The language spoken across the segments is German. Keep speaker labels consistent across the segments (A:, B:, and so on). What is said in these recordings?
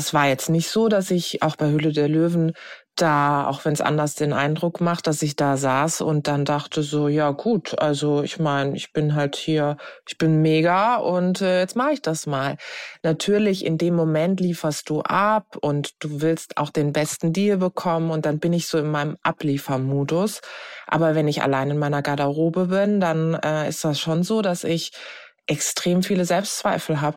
A: das war jetzt nicht so, dass ich auch bei Hülle der Löwen da, auch wenn es anders den Eindruck macht, dass ich da saß und dann dachte so, ja gut, also ich meine, ich bin halt hier, ich bin mega und äh, jetzt mache ich das mal. Natürlich in dem Moment lieferst du ab und du willst auch den besten Deal bekommen und dann bin ich so in meinem Abliefermodus. Aber wenn ich allein in meiner Garderobe bin, dann äh, ist das schon so, dass ich extrem viele Selbstzweifel habe.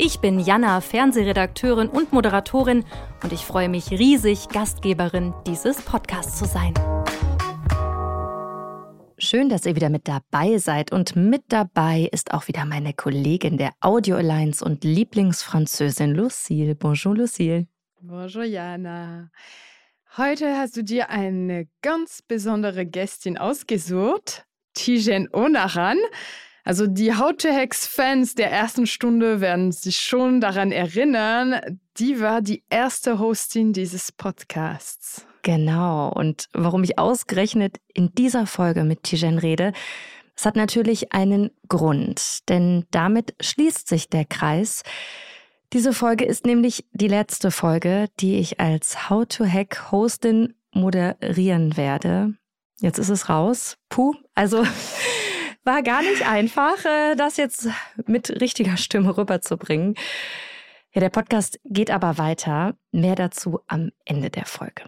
B: Ich bin Jana, Fernsehredakteurin und Moderatorin und ich freue mich riesig, Gastgeberin dieses Podcasts zu sein. Schön, dass ihr wieder mit dabei seid. Und mit dabei ist auch wieder meine Kollegin der Audio Alliance und Lieblingsfranzösin Lucille. Bonjour, Lucille.
C: Bonjour, Jana. Heute hast du dir eine ganz besondere Gästin ausgesucht, Tijen Onaran. Also die Hacks-Fans der ersten Stunde werden sich schon daran erinnern, die war die erste Hostin dieses Podcasts.
B: Genau. Und warum ich ausgerechnet in dieser Folge mit Tijen rede, es hat natürlich einen Grund, denn damit schließt sich der Kreis. Diese Folge ist nämlich die letzte Folge, die ich als How to Hack Hostin moderieren werde. Jetzt ist es raus. Puh, also war gar nicht einfach, äh, das jetzt mit richtiger Stimme rüberzubringen. Ja, der Podcast geht aber weiter. Mehr dazu am Ende der Folge.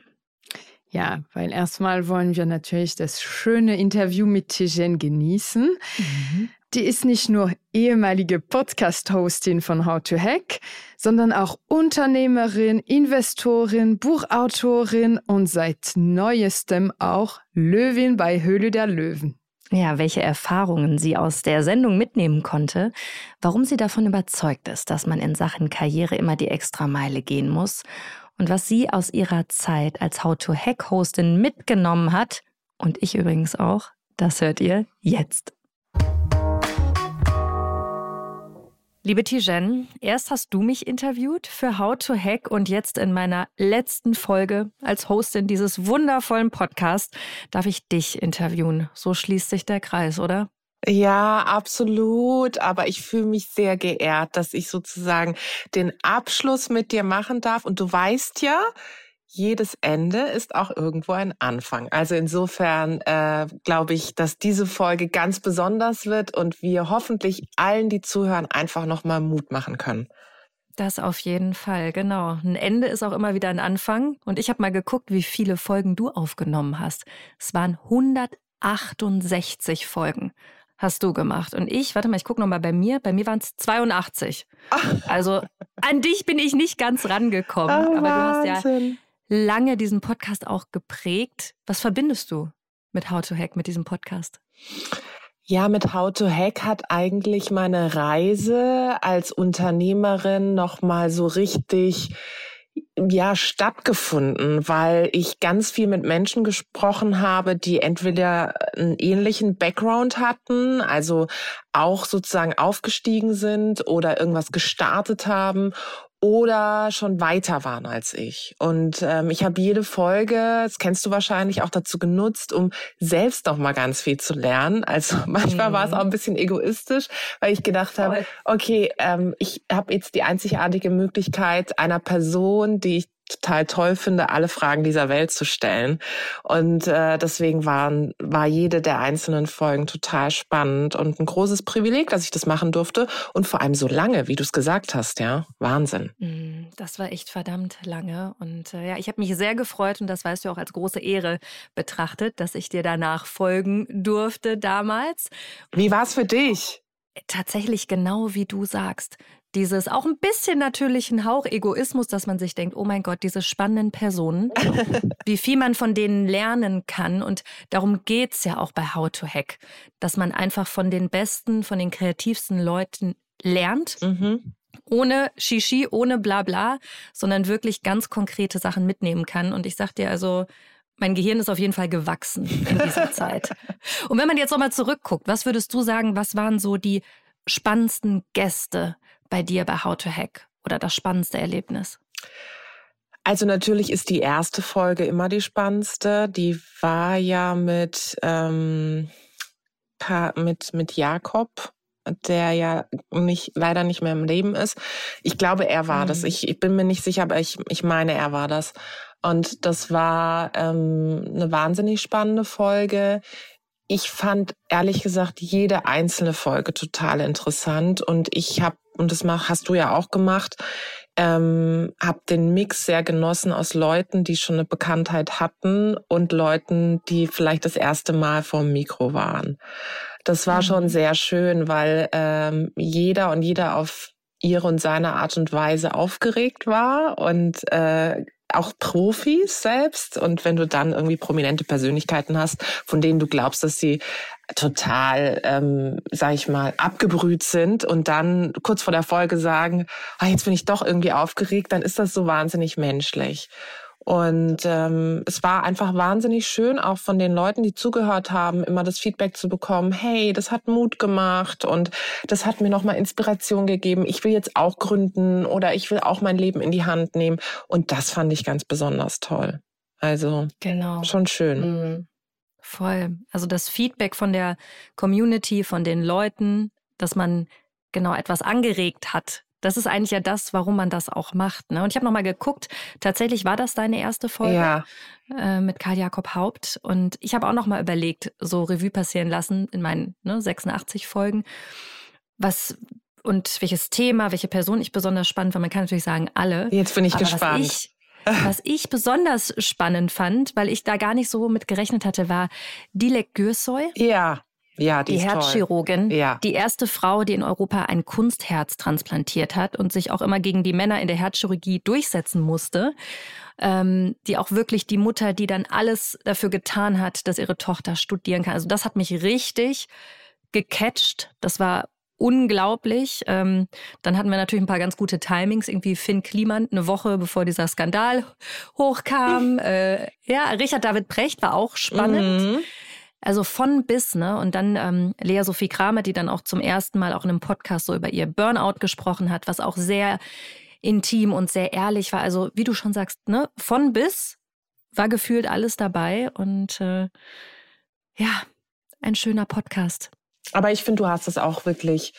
C: Ja, weil erstmal wollen wir natürlich das schöne Interview mit Tijen genießen. Mhm. Die ist nicht nur ehemalige Podcast-Hostin von How to Hack, sondern auch Unternehmerin, Investorin, Buchautorin und seit neuestem auch Löwin bei Höhle der Löwen
B: ja, welche Erfahrungen sie aus der Sendung mitnehmen konnte, warum sie davon überzeugt ist, dass man in Sachen Karriere immer die Extrameile gehen muss und was sie aus ihrer Zeit als How-to-Hack-Hostin mitgenommen hat und ich übrigens auch, das hört ihr jetzt. Liebe Tijen, erst hast du mich interviewt für How to Hack und jetzt in meiner letzten Folge als Hostin dieses wundervollen Podcasts darf ich dich interviewen. So schließt sich der Kreis, oder?
A: Ja, absolut. Aber ich fühle mich sehr geehrt, dass ich sozusagen den Abschluss mit dir machen darf. Und du weißt ja, jedes Ende ist auch irgendwo ein Anfang. Also insofern äh, glaube ich, dass diese Folge ganz besonders wird und wir hoffentlich allen, die zuhören, einfach nochmal Mut machen können.
B: Das auf jeden Fall, genau. Ein Ende ist auch immer wieder ein Anfang. Und ich habe mal geguckt, wie viele Folgen du aufgenommen hast. Es waren 168 Folgen hast du gemacht. Und ich, warte mal, ich gucke nochmal bei mir. Bei mir waren es 82. Also an dich bin ich nicht ganz rangekommen. Oh, aber du hast ja lange diesen Podcast auch geprägt. Was verbindest du mit How to Hack, mit diesem Podcast?
A: Ja, mit How to Hack hat eigentlich meine Reise als Unternehmerin noch mal so richtig ja stattgefunden, weil ich ganz viel mit Menschen gesprochen habe, die entweder einen ähnlichen Background hatten, also auch sozusagen aufgestiegen sind oder irgendwas gestartet haben oder schon weiter waren als ich. Und ähm, ich habe jede Folge, das kennst du wahrscheinlich, auch dazu genutzt, um selbst noch mal ganz viel zu lernen. Also manchmal mhm. war es auch ein bisschen egoistisch, weil ich gedacht habe, okay, ähm, ich habe jetzt die einzigartige Möglichkeit einer Person, die ich total toll finde, alle Fragen dieser Welt zu stellen. Und äh, deswegen waren, war jede der einzelnen Folgen total spannend und ein großes Privileg, dass ich das machen durfte. Und vor allem so lange, wie du es gesagt hast, ja. Wahnsinn.
B: Mm, das war echt verdammt lange. Und äh, ja, ich habe mich sehr gefreut und das weißt du auch als große Ehre betrachtet, dass ich dir danach folgen durfte damals.
A: Wie war es für dich?
B: Tatsächlich genau wie du sagst dieses auch ein bisschen natürlich ein Hauch Egoismus, dass man sich denkt, oh mein Gott, diese spannenden Personen, wie viel man von denen lernen kann. Und darum geht's ja auch bei How to Hack, dass man einfach von den besten, von den kreativsten Leuten lernt. Mhm. Ohne Shishi, ohne Blabla, sondern wirklich ganz konkrete Sachen mitnehmen kann. Und ich sag dir also, mein Gehirn ist auf jeden Fall gewachsen in dieser Zeit. Und wenn man jetzt nochmal zurückguckt, was würdest du sagen, was waren so die spannendsten Gäste bei dir bei How to Hack oder das spannendste Erlebnis?
A: Also natürlich ist die erste Folge immer die spannendste. Die war ja mit, ähm, mit, mit Jakob, der ja nicht, leider nicht mehr im Leben ist. Ich glaube, er war mhm. das. Ich, ich bin mir nicht sicher, aber ich, ich meine, er war das. Und das war ähm, eine wahnsinnig spannende Folge. Ich fand ehrlich gesagt jede einzelne Folge total interessant und ich habe und das mach, hast du ja auch gemacht ähm, habe den Mix sehr genossen aus Leuten, die schon eine Bekanntheit hatten und Leuten, die vielleicht das erste Mal vor dem Mikro waren. Das war mhm. schon sehr schön, weil ähm, jeder und jeder auf ihre und seine Art und Weise aufgeregt war und äh, auch Profis selbst. Und wenn du dann irgendwie prominente Persönlichkeiten hast, von denen du glaubst, dass sie total, ähm, sag ich mal, abgebrüht sind und dann kurz vor der Folge sagen, ah, jetzt bin ich doch irgendwie aufgeregt, dann ist das so wahnsinnig menschlich. Und ähm, es war einfach wahnsinnig schön, auch von den Leuten, die zugehört haben, immer das Feedback zu bekommen, hey, das hat Mut gemacht und das hat mir nochmal Inspiration gegeben. Ich will jetzt auch gründen oder ich will auch mein Leben in die Hand nehmen. Und das fand ich ganz besonders toll. Also genau. schon schön. Mhm.
B: Voll. Also das Feedback von der Community, von den Leuten, dass man genau etwas angeregt hat, das ist eigentlich ja das, warum man das auch macht. Ne? Und ich habe nochmal geguckt, tatsächlich war das deine erste Folge ja. äh, mit Karl Jakob Haupt. Und ich habe auch nochmal überlegt, so Revue passieren lassen in meinen ne, 86 Folgen, was und welches Thema, welche Person ich besonders spannend fand. Man kann natürlich sagen, alle.
A: Jetzt bin ich Aber gespannt.
B: Was ich, was ich besonders spannend fand, weil ich da gar nicht so mit gerechnet hatte, war Dilek Gürsoy.
A: Ja. Ja,
B: die, die Herzchirurgin, ja. die erste Frau, die in Europa ein Kunstherz transplantiert hat und sich auch immer gegen die Männer in der Herzchirurgie durchsetzen musste. Ähm, die auch wirklich die Mutter, die dann alles dafür getan hat, dass ihre Tochter studieren kann. Also das hat mich richtig gecatcht. Das war unglaublich. Ähm, dann hatten wir natürlich ein paar ganz gute Timings. Irgendwie Finn Kliman eine Woche bevor dieser Skandal hochkam. äh, ja, Richard David Precht war auch spannend. Mhm. Also von bis, ne? Und dann ähm, Lea Sophie Kramer, die dann auch zum ersten Mal auch in einem Podcast so über ihr Burnout gesprochen hat, was auch sehr intim und sehr ehrlich war. Also wie du schon sagst, ne? Von bis war gefühlt alles dabei und äh, ja, ein schöner Podcast.
A: Aber ich finde, du hast es auch wirklich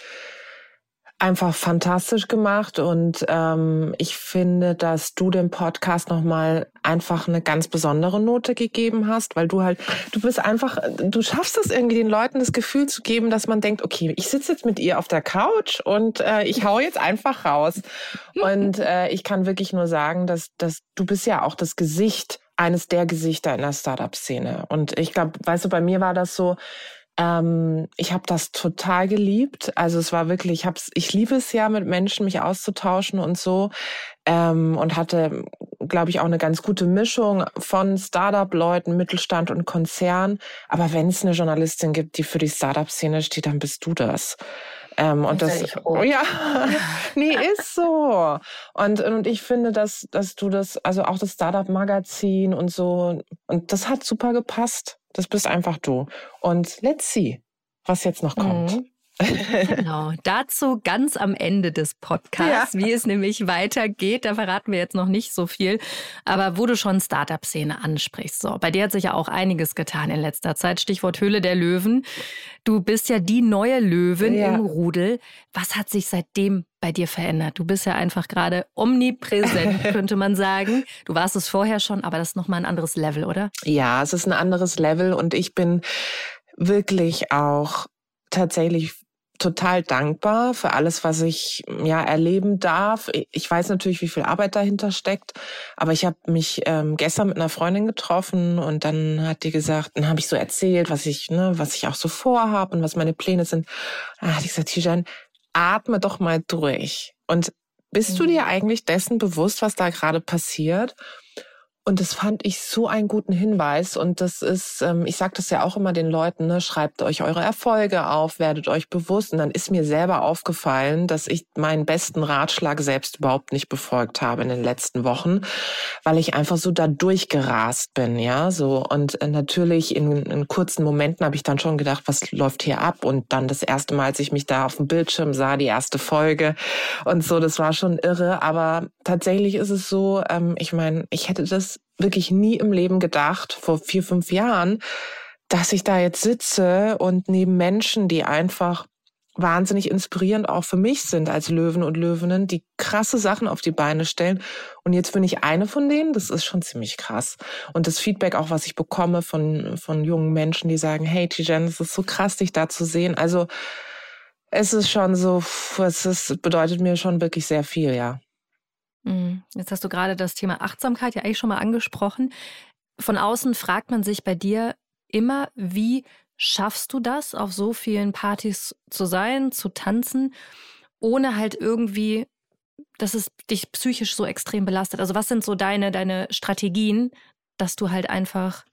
A: einfach fantastisch gemacht und ähm, ich finde, dass du dem Podcast nochmal einfach eine ganz besondere Note gegeben hast, weil du halt, du bist einfach, du schaffst es irgendwie den Leuten das Gefühl zu geben, dass man denkt, okay, ich sitze jetzt mit ihr auf der Couch und äh, ich hau jetzt einfach raus. Und äh, ich kann wirklich nur sagen, dass, dass du bist ja auch das Gesicht eines der Gesichter in der Startup-Szene. Und ich glaube, weißt du, bei mir war das so, ähm, ich habe das total geliebt. Also es war wirklich, ich hab's, ich liebe es ja, mit Menschen mich auszutauschen und so. Ähm, und hatte, glaube ich, auch eine ganz gute Mischung von Startup-Leuten, Mittelstand und Konzern. Aber wenn es eine Journalistin gibt, die für die Startup-Szene steht, dann bist du das. Ähm, und das, oh ja, nee, ist so. Und, und ich finde, dass, dass du das, also auch das Startup-Magazin und so, und das hat super gepasst. Das bist einfach du. Und let's see, was jetzt noch kommt. Mhm.
B: Genau, dazu ganz am Ende des Podcasts, ja. wie es nämlich weitergeht. Da verraten wir jetzt noch nicht so viel. Aber wo du schon Startup-Szene ansprichst, so, bei dir hat sich ja auch einiges getan in letzter Zeit. Stichwort Höhle der Löwen. Du bist ja die neue Löwin ja. im Rudel. Was hat sich seitdem bei dir verändert? Du bist ja einfach gerade omnipräsent, könnte man sagen. Du warst es vorher schon, aber das ist nochmal ein anderes Level, oder?
A: Ja, es ist ein anderes Level und ich bin wirklich auch tatsächlich total dankbar für alles, was ich ja erleben darf. Ich weiß natürlich, wie viel Arbeit dahinter steckt, aber ich habe mich ähm, gestern mit einer Freundin getroffen und dann hat die gesagt, dann habe ich so erzählt, was ich, ne, was ich auch so vorhabe und was meine Pläne sind. Dann hat die gesagt, Tijan, atme doch mal durch. Und bist mhm. du dir eigentlich dessen bewusst, was da gerade passiert? Und das fand ich so einen guten Hinweis. Und das ist, ähm, ich sage das ja auch immer den Leuten, ne, schreibt euch eure Erfolge auf, werdet euch bewusst. Und dann ist mir selber aufgefallen, dass ich meinen besten Ratschlag selbst überhaupt nicht befolgt habe in den letzten Wochen, weil ich einfach so da durchgerast bin, ja. So und äh, natürlich in, in kurzen Momenten habe ich dann schon gedacht, was läuft hier ab? Und dann das erste Mal, als ich mich da auf dem Bildschirm sah, die erste Folge und so, das war schon irre. Aber tatsächlich ist es so, ähm, ich meine, ich hätte das wirklich nie im Leben gedacht, vor vier, fünf Jahren, dass ich da jetzt sitze und neben Menschen, die einfach wahnsinnig inspirierend auch für mich sind als Löwen und Löwinnen, die krasse Sachen auf die Beine stellen. Und jetzt bin ich eine von denen. Das ist schon ziemlich krass. Und das Feedback auch, was ich bekomme von, von jungen Menschen, die sagen, hey, Tijen, es ist so krass, dich da zu sehen. Also, es ist schon so, es ist, bedeutet mir schon wirklich sehr viel, ja.
B: Mhm. Jetzt hast du gerade das Thema Achtsamkeit ja eigentlich schon mal angesprochen. Von außen fragt man sich bei dir immer, wie schaffst du das, auf so vielen Partys zu sein, zu tanzen, ohne halt irgendwie, dass es dich psychisch so extrem belastet? Also was sind so deine, deine Strategien, dass du halt einfach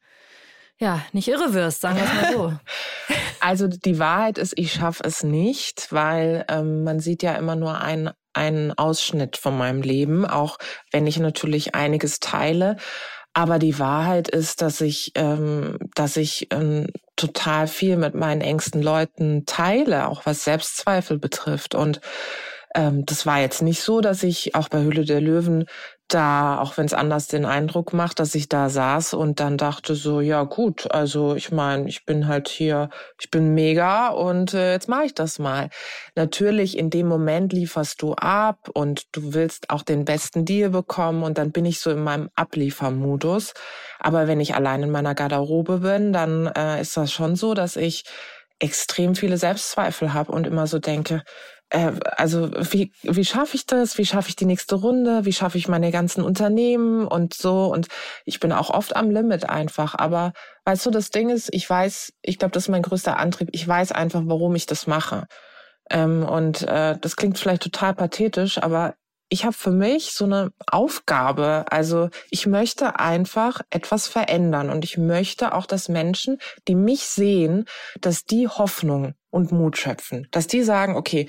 B: ja, nicht irre wirst, sagen wir es mal so.
A: Also die Wahrheit ist, ich schaffe es nicht, weil ähm, man sieht ja immer nur einen einen Ausschnitt von meinem Leben, auch wenn ich natürlich einiges teile. Aber die Wahrheit ist, dass ich, ähm, dass ich ähm, total viel mit meinen engsten Leuten teile, auch was Selbstzweifel betrifft. Und ähm, das war jetzt nicht so, dass ich auch bei Hülle der Löwen da, auch wenn es anders den Eindruck macht, dass ich da saß und dann dachte so, ja gut, also ich meine, ich bin halt hier, ich bin mega und äh, jetzt mache ich das mal. Natürlich in dem Moment lieferst du ab und du willst auch den besten Deal bekommen und dann bin ich so in meinem Abliefermodus. Aber wenn ich allein in meiner Garderobe bin, dann äh, ist das schon so, dass ich extrem viele Selbstzweifel habe und immer so denke, äh, also wie, wie schaffe ich das? Wie schaffe ich die nächste Runde? Wie schaffe ich meine ganzen Unternehmen und so? Und ich bin auch oft am Limit einfach. Aber weißt du, das Ding ist, ich weiß, ich glaube, das ist mein größter Antrieb. Ich weiß einfach, warum ich das mache. Ähm, und äh, das klingt vielleicht total pathetisch, aber ich habe für mich so eine Aufgabe. Also ich möchte einfach etwas verändern und ich möchte auch, dass Menschen, die mich sehen, dass die Hoffnung und Mut schöpfen, dass die sagen, okay,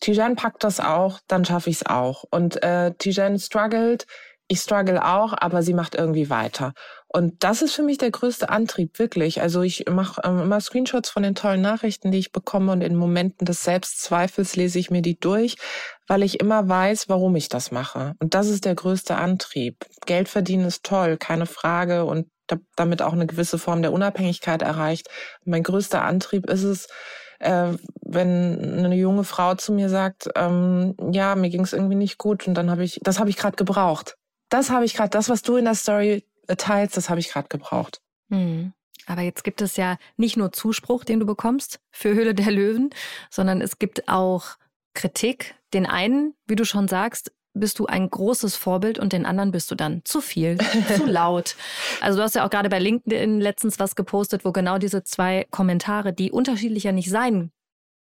A: Tijan packt das auch, dann schaffe ich es auch. Und äh, Tijan struggelt, ich struggle auch, aber sie macht irgendwie weiter. Und das ist für mich der größte Antrieb, wirklich. Also ich mache ähm, immer Screenshots von den tollen Nachrichten, die ich bekomme und in Momenten des Selbstzweifels lese ich mir die durch, weil ich immer weiß, warum ich das mache. Und das ist der größte Antrieb. Geld verdienen ist toll, keine Frage und damit auch eine gewisse Form der Unabhängigkeit erreicht. Mein größter Antrieb ist es, äh, wenn eine junge Frau zu mir sagt, ähm, ja, mir ging es irgendwie nicht gut und dann habe ich, das habe ich gerade gebraucht. Das habe ich gerade, das, was du in der Story teilst, das habe ich gerade gebraucht.
B: Hm. Aber jetzt gibt es ja nicht nur Zuspruch, den du bekommst für Höhle der Löwen, sondern es gibt auch Kritik. Den einen, wie du schon sagst, bist du ein großes Vorbild und den anderen bist du dann zu viel, zu laut. Also du hast ja auch gerade bei LinkedIn letztens was gepostet, wo genau diese zwei Kommentare, die unterschiedlicher nicht sein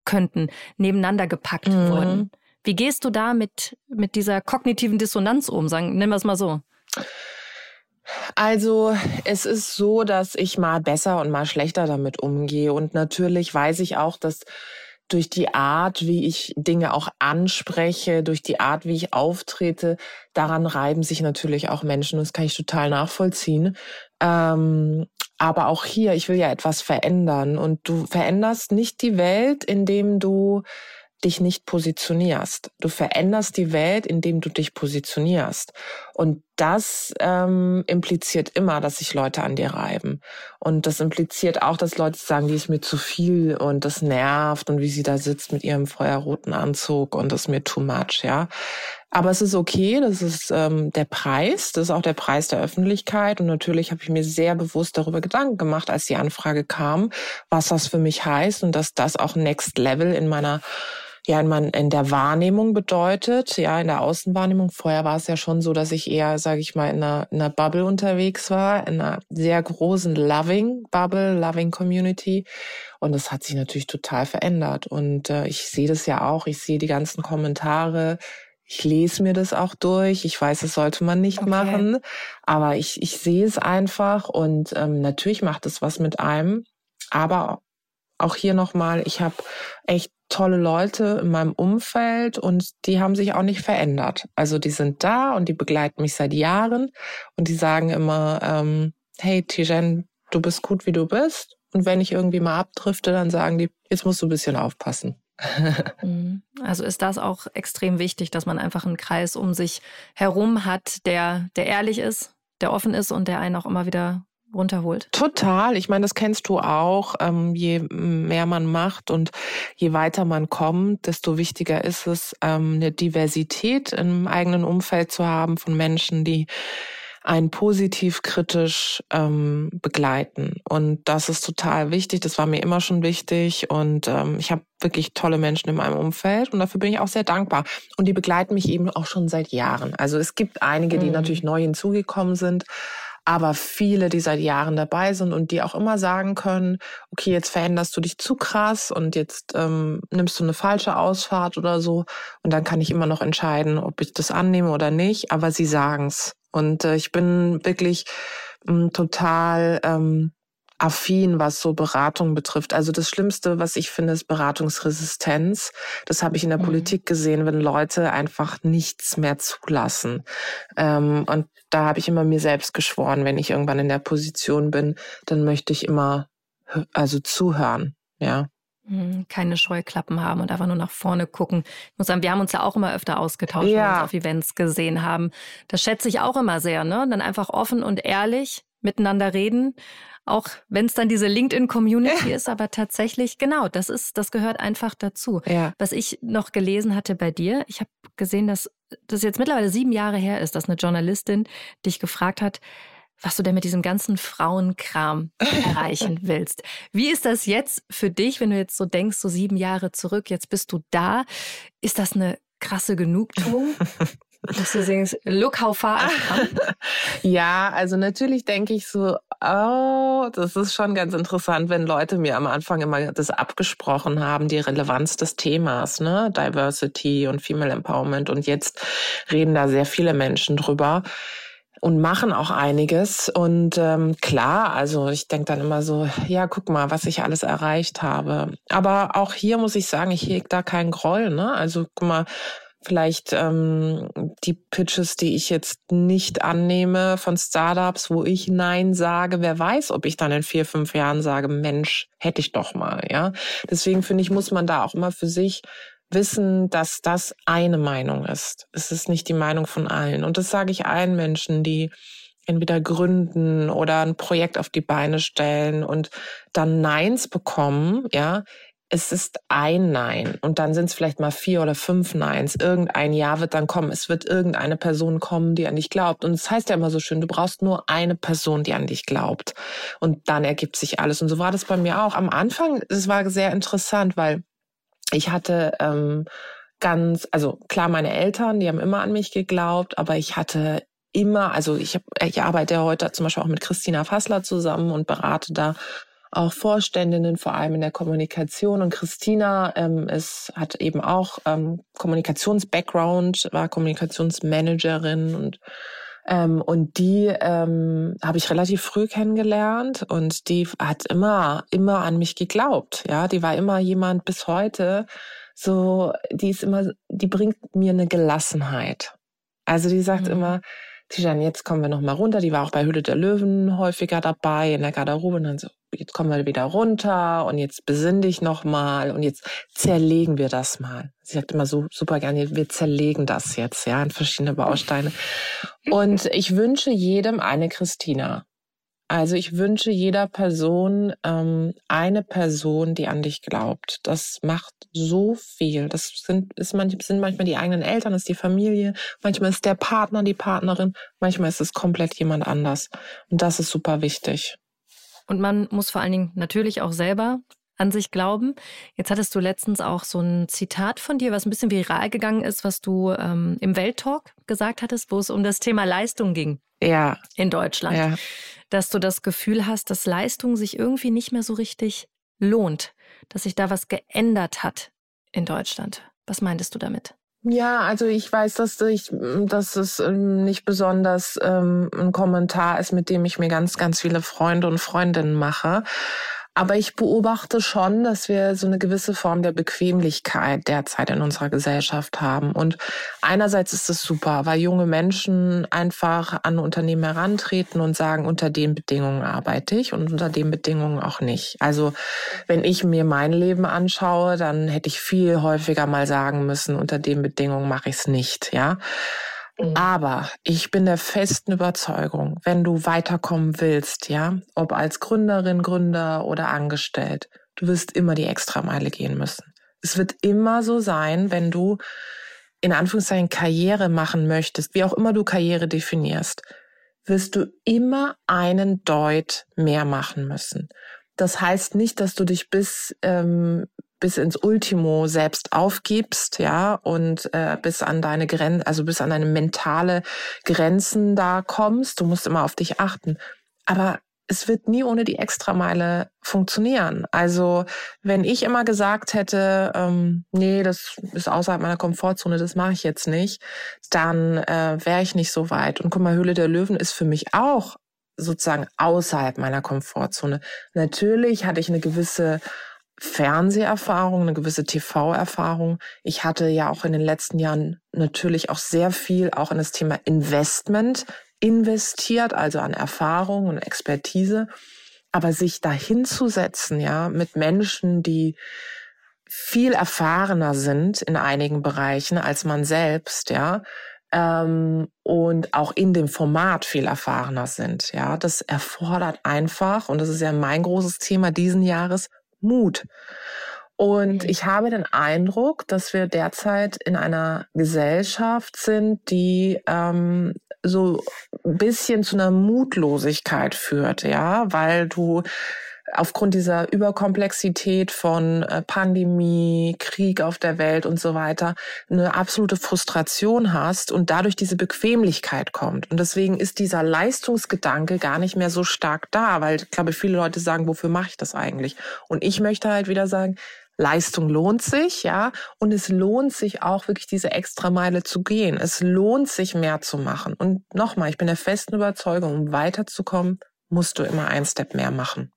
B: könnten, nebeneinander gepackt mhm. wurden. Wie gehst du da mit, mit dieser kognitiven Dissonanz um? Sagen, nennen wir es mal so.
A: Also es ist so, dass ich mal besser und mal schlechter damit umgehe. Und natürlich weiß ich auch, dass durch die Art, wie ich Dinge auch anspreche, durch die Art, wie ich auftrete, daran reiben sich natürlich auch Menschen. Das kann ich total nachvollziehen. Ähm, aber auch hier, ich will ja etwas verändern und du veränderst nicht die Welt, indem du dich nicht positionierst. Du veränderst die Welt, indem du dich positionierst. Und das ähm, impliziert immer, dass sich Leute an dir reiben. Und das impliziert auch, dass Leute sagen, die ist mir zu viel und das nervt und wie sie da sitzt mit ihrem feuerroten Anzug und das ist mir too much, ja. Aber es ist okay, das ist ähm, der Preis, das ist auch der Preis der Öffentlichkeit. Und natürlich habe ich mir sehr bewusst darüber Gedanken gemacht, als die Anfrage kam, was das für mich heißt und dass das auch Next Level in meiner ja, man in der Wahrnehmung bedeutet, ja, in der Außenwahrnehmung. Vorher war es ja schon so, dass ich eher, sage ich mal, in einer, in einer Bubble unterwegs war, in einer sehr großen Loving Bubble, Loving Community. Und das hat sich natürlich total verändert. Und äh, ich sehe das ja auch. Ich sehe die ganzen Kommentare. Ich lese mir das auch durch. Ich weiß, das sollte man nicht okay. machen, aber ich, ich sehe es einfach und ähm, natürlich macht es was mit einem. Aber auch hier nochmal, ich habe echt tolle Leute in meinem Umfeld und die haben sich auch nicht verändert. Also die sind da und die begleiten mich seit Jahren und die sagen immer, ähm, hey Tijen, du bist gut, wie du bist. Und wenn ich irgendwie mal abdrifte, dann sagen die, jetzt musst du ein bisschen aufpassen.
B: Mhm. also ist das auch extrem wichtig, dass man einfach einen Kreis um sich herum hat, der, der ehrlich ist, der offen ist und der einen auch immer wieder runterholt.
A: Total. Ich meine, das kennst du auch. Ähm, je mehr man macht und je weiter man kommt, desto wichtiger ist es, ähm, eine Diversität im eigenen Umfeld zu haben von Menschen, die einen positiv kritisch ähm, begleiten. Und das ist total wichtig. Das war mir immer schon wichtig. Und ähm, ich habe wirklich tolle Menschen in meinem Umfeld und dafür bin ich auch sehr dankbar. Und die begleiten mich eben auch schon seit Jahren. Also es gibt einige, die mhm. natürlich neu hinzugekommen sind aber viele, die seit Jahren dabei sind und die auch immer sagen können, okay, jetzt veränderst du dich zu krass und jetzt ähm, nimmst du eine falsche Ausfahrt oder so und dann kann ich immer noch entscheiden, ob ich das annehme oder nicht, aber sie sagen's. Und äh, ich bin wirklich ähm, total ähm, affin, was so Beratung betrifft. Also das Schlimmste, was ich finde, ist Beratungsresistenz. Das habe ich in der mhm. Politik gesehen, wenn Leute einfach nichts mehr zulassen. Ähm, und da habe ich immer mir selbst geschworen, wenn ich irgendwann in der Position bin, dann möchte ich immer also zuhören, ja.
B: Mhm, keine Scheuklappen haben und einfach nur nach vorne gucken. Ich muss sagen, wir haben uns ja auch immer öfter ausgetauscht, ja. wenn wir uns auf Events gesehen haben. Das schätze ich auch immer sehr, ne? Dann einfach offen und ehrlich miteinander reden auch wenn es dann diese LinkedIn-Community ist, aber tatsächlich, genau, das ist, das gehört einfach dazu. Ja. Was ich noch gelesen hatte bei dir, ich habe gesehen, dass das jetzt mittlerweile sieben Jahre her ist, dass eine Journalistin dich gefragt hat, was du denn mit diesem ganzen Frauenkram erreichen willst. Wie ist das jetzt für dich, wenn du jetzt so denkst, so sieben Jahre zurück, jetzt bist du da? Ist das eine krasse Genugtuung? Dass du singst, look how far I've come.
A: ja, also natürlich denke ich so, oh, das ist schon ganz interessant, wenn Leute mir am Anfang immer das abgesprochen haben, die Relevanz des Themas, ne, Diversity und Female Empowerment. Und jetzt reden da sehr viele Menschen drüber und machen auch einiges. Und ähm, klar, also ich denke dann immer so, ja, guck mal, was ich alles erreicht habe. Aber auch hier muss ich sagen, ich hege da keinen Groll. Ne? Also guck mal, vielleicht ähm, die Pitches, die ich jetzt nicht annehme von Startups, wo ich Nein sage. Wer weiß, ob ich dann in vier, fünf Jahren sage, Mensch, hätte ich doch mal, ja. Deswegen finde ich, muss man da auch immer für sich wissen, dass das eine Meinung ist. Es ist nicht die Meinung von allen. Und das sage ich allen Menschen, die entweder gründen oder ein Projekt auf die Beine stellen und dann Neins bekommen, ja, es ist ein Nein und dann sind es vielleicht mal vier oder fünf Neins. Irgendein Ja wird dann kommen. Es wird irgendeine Person kommen, die an dich glaubt. Und es das heißt ja immer so schön, du brauchst nur eine Person, die an dich glaubt. Und dann ergibt sich alles. Und so war das bei mir auch. Am Anfang, es war sehr interessant, weil ich hatte ähm, ganz, also klar, meine Eltern, die haben immer an mich geglaubt, aber ich hatte immer, also ich, hab, ich arbeite ja heute zum Beispiel auch mit Christina Fassler zusammen und berate da auch Vorständinnen, vor allem in der Kommunikation. Und Christina ähm, ist, hat eben auch ähm, Kommunikations-Background, war Kommunikationsmanagerin und ähm, und die ähm, habe ich relativ früh kennengelernt und die hat immer, immer an mich geglaubt. Ja, die war immer jemand bis heute, so, die ist immer, die bringt mir eine Gelassenheit. Also die sagt mhm. immer, Tijan, jetzt kommen wir noch mal runter. Die war auch bei Hülle der Löwen häufiger dabei in der Garderobe und dann so, jetzt kommen wir wieder runter und jetzt besinn dich noch mal und jetzt zerlegen wir das mal. Sie sagt immer so super gerne, wir zerlegen das jetzt, ja, in verschiedene Bausteine. Und ich wünsche jedem eine Christina. Also ich wünsche jeder Person ähm, eine Person, die an dich glaubt. Das macht so viel. Das sind, ist manchmal, sind manchmal die eigenen Eltern, ist die Familie, manchmal ist der Partner, die Partnerin, manchmal ist es komplett jemand anders. Und das ist super wichtig.
B: Und man muss vor allen Dingen natürlich auch selber an sich glauben. Jetzt hattest du letztens auch so ein Zitat von dir, was ein bisschen viral gegangen ist, was du ähm, im Welttalk gesagt hattest, wo es um das Thema Leistung ging.
A: Ja.
B: In Deutschland. Ja dass du das Gefühl hast, dass Leistung sich irgendwie nicht mehr so richtig lohnt, dass sich da was geändert hat in Deutschland. Was meintest du damit?
A: Ja, also ich weiß, dass ich, dass es ähm, nicht besonders ähm, ein Kommentar ist, mit dem ich mir ganz, ganz viele Freunde und Freundinnen mache. Aber ich beobachte schon, dass wir so eine gewisse Form der Bequemlichkeit derzeit in unserer Gesellschaft haben. Und einerseits ist es super, weil junge Menschen einfach an Unternehmen herantreten und sagen, unter den Bedingungen arbeite ich und unter den Bedingungen auch nicht. Also wenn ich mir mein Leben anschaue, dann hätte ich viel häufiger mal sagen müssen, unter den Bedingungen mache ich es nicht, ja. Mhm. Aber ich bin der festen Überzeugung, wenn du weiterkommen willst, ja, ob als Gründerin, Gründer oder angestellt, du wirst immer die Extrameile gehen müssen. Es wird immer so sein, wenn du in Anführungszeichen Karriere machen möchtest, wie auch immer du Karriere definierst, wirst du immer einen Deut mehr machen müssen. Das heißt nicht, dass du dich bis ähm, bis ins Ultimo selbst aufgibst, ja, und äh, bis an deine Grenzen, also bis an deine mentale Grenzen da kommst. Du musst immer auf dich achten. Aber es wird nie ohne die Extrameile funktionieren. Also wenn ich immer gesagt hätte, ähm, nee, das ist außerhalb meiner Komfortzone, das mache ich jetzt nicht, dann äh, wäre ich nicht so weit. Und guck mal, Höhle der Löwen ist für mich auch sozusagen außerhalb meiner Komfortzone. Natürlich hatte ich eine gewisse Fernseherfahrung, eine gewisse TV-Erfahrung. Ich hatte ja auch in den letzten Jahren natürlich auch sehr viel auch in das Thema Investment investiert, also an Erfahrung und Expertise. Aber sich dahinzusetzen, ja, mit Menschen, die viel erfahrener sind in einigen Bereichen als man selbst, ja, ähm, und auch in dem Format viel erfahrener sind, ja, das erfordert einfach, und das ist ja mein großes Thema diesen Jahres, Mut. Und ich habe den Eindruck, dass wir derzeit in einer Gesellschaft sind, die ähm, so ein bisschen zu einer Mutlosigkeit führt, ja, weil du aufgrund dieser Überkomplexität von äh, Pandemie, Krieg auf der Welt und so weiter eine absolute Frustration hast und dadurch diese Bequemlichkeit kommt. Und deswegen ist dieser Leistungsgedanke gar nicht mehr so stark da, weil ich glaube, viele Leute sagen, wofür mache ich das eigentlich? Und ich möchte halt wieder sagen, Leistung lohnt sich, ja, und es lohnt sich auch wirklich diese Extrameile zu gehen. Es lohnt sich mehr zu machen. Und nochmal, ich bin der festen Überzeugung, um weiterzukommen, musst du immer ein Step mehr machen.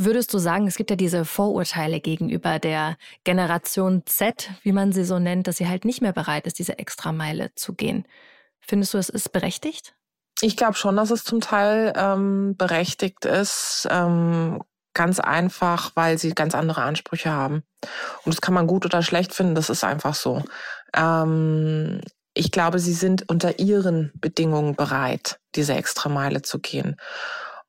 B: Würdest du sagen, es gibt ja diese Vorurteile gegenüber der Generation Z, wie man sie so nennt, dass sie halt nicht mehr bereit ist, diese Extrameile zu gehen. Findest du, es ist berechtigt?
A: Ich glaube schon, dass es zum Teil ähm, berechtigt ist. Ähm, ganz einfach, weil sie ganz andere Ansprüche haben. Und das kann man gut oder schlecht finden, das ist einfach so. Ähm, ich glaube, sie sind unter ihren Bedingungen bereit, diese Extrameile zu gehen.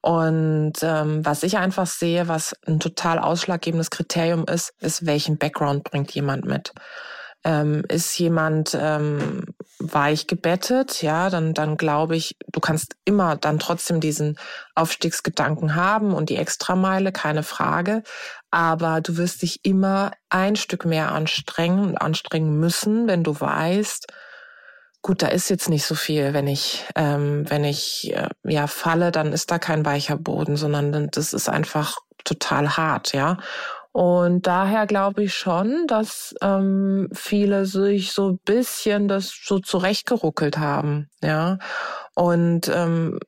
A: Und ähm, was ich einfach sehe, was ein total ausschlaggebendes Kriterium ist, ist, welchen Background bringt jemand mit. Ähm, ist jemand ähm, weich gebettet, ja, dann, dann glaube ich, du kannst immer dann trotzdem diesen Aufstiegsgedanken haben und die Extrameile, keine Frage. Aber du wirst dich immer ein Stück mehr anstrengen und anstrengen müssen, wenn du weißt, Gut, da ist jetzt nicht so viel. Wenn ich, ähm, wenn ich äh, ja falle, dann ist da kein weicher Boden, sondern das ist einfach total hart, ja. Und daher glaube ich schon, dass ähm, viele sich so ein bisschen das so zurechtgeruckelt haben, ja. Und ähm,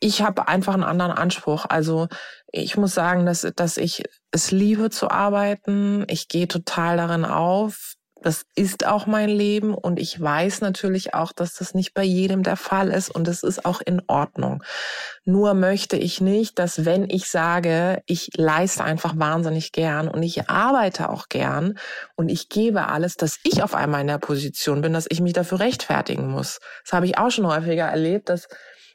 A: ich habe einfach einen anderen Anspruch. Also ich muss sagen, dass, dass ich es liebe zu arbeiten. Ich gehe total darin auf. Das ist auch mein Leben und ich weiß natürlich auch, dass das nicht bei jedem der Fall ist und es ist auch in Ordnung. Nur möchte ich nicht, dass wenn ich sage, ich leiste einfach wahnsinnig gern und ich arbeite auch gern und ich gebe alles, dass ich auf einmal in der Position bin, dass ich mich dafür rechtfertigen muss. Das habe ich auch schon häufiger erlebt, dass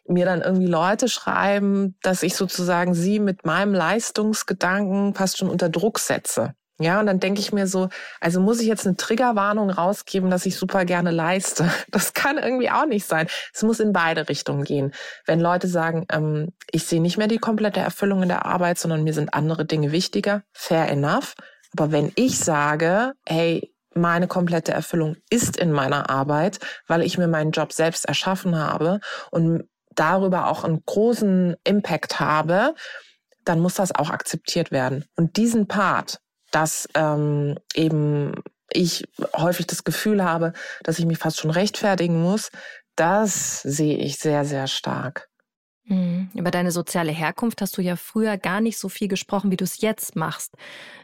A: mir dann irgendwie Leute schreiben, dass ich sozusagen sie mit meinem Leistungsgedanken fast schon unter Druck setze. Ja, und dann denke ich mir so, also muss ich jetzt eine Triggerwarnung rausgeben, dass ich super gerne leiste. Das kann irgendwie auch nicht sein. Es muss in beide Richtungen gehen. Wenn Leute sagen, ähm, ich sehe nicht mehr die komplette Erfüllung in der Arbeit, sondern mir sind andere Dinge wichtiger, fair enough. Aber wenn ich sage, hey, meine komplette Erfüllung ist in meiner Arbeit, weil ich mir meinen Job selbst erschaffen habe und darüber auch einen großen Impact habe, dann muss das auch akzeptiert werden. Und diesen Part, dass ähm, eben ich häufig das Gefühl habe, dass ich mich fast schon rechtfertigen muss, das sehe ich sehr, sehr stark.
B: Mhm. Über deine soziale Herkunft hast du ja früher gar nicht so viel gesprochen, wie du es jetzt machst.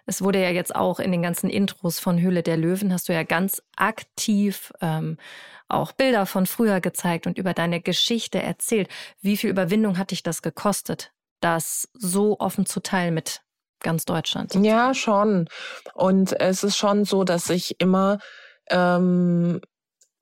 B: Es wurde ja jetzt auch in den ganzen Intros von Höhle der Löwen, hast du ja ganz aktiv ähm, auch Bilder von früher gezeigt und über deine Geschichte erzählt. Wie viel Überwindung hat dich das gekostet, das so offen zu teilen mit ganz Deutschland?
A: Ja, schon. Und es ist schon so, dass ich immer ähm,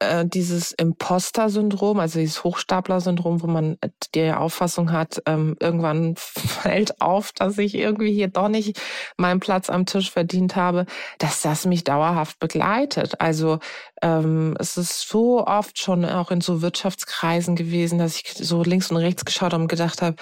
A: äh, dieses Imposter-Syndrom, also dieses Hochstapler-Syndrom, wo man die Auffassung hat, ähm, irgendwann fällt auf, dass ich irgendwie hier doch nicht meinen Platz am Tisch verdient habe, dass das mich dauerhaft begleitet. Also ähm, es ist so oft schon auch in so Wirtschaftskreisen gewesen, dass ich so links und rechts geschaut habe und gedacht habe,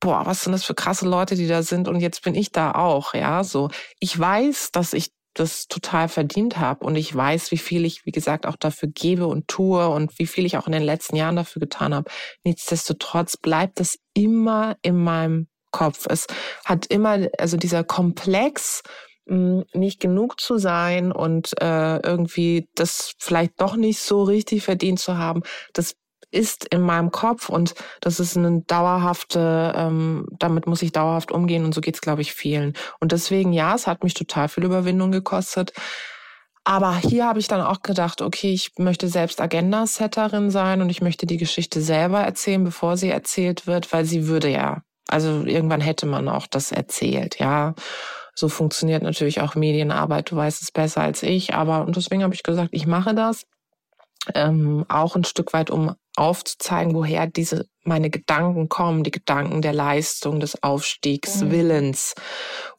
A: boah, was sind das für krasse Leute, die da sind und jetzt bin ich da auch, ja, so. Ich weiß, dass ich das total verdient habe. Und ich weiß, wie viel ich, wie gesagt, auch dafür gebe und tue und wie viel ich auch in den letzten Jahren dafür getan habe. Nichtsdestotrotz bleibt es immer in meinem Kopf. Es hat immer, also dieser Komplex, hm, nicht genug zu sein und äh, irgendwie das vielleicht doch nicht so richtig verdient zu haben, das ist in meinem Kopf und das ist eine dauerhafte, ähm, damit muss ich dauerhaft umgehen und so geht's, glaube ich, vielen. Und deswegen, ja, es hat mich total viel Überwindung gekostet. Aber hier habe ich dann auch gedacht, okay, ich möchte selbst Agenda-Setterin sein und ich möchte die Geschichte selber erzählen, bevor sie erzählt wird, weil sie würde ja, also irgendwann hätte man auch das erzählt, ja. So funktioniert natürlich auch Medienarbeit, du weißt es besser als ich, aber und deswegen habe ich gesagt, ich mache das. Ähm, auch ein Stück weit, um aufzuzeigen, woher diese meine Gedanken kommen, die Gedanken der Leistung, des Aufstiegs, mhm. Willens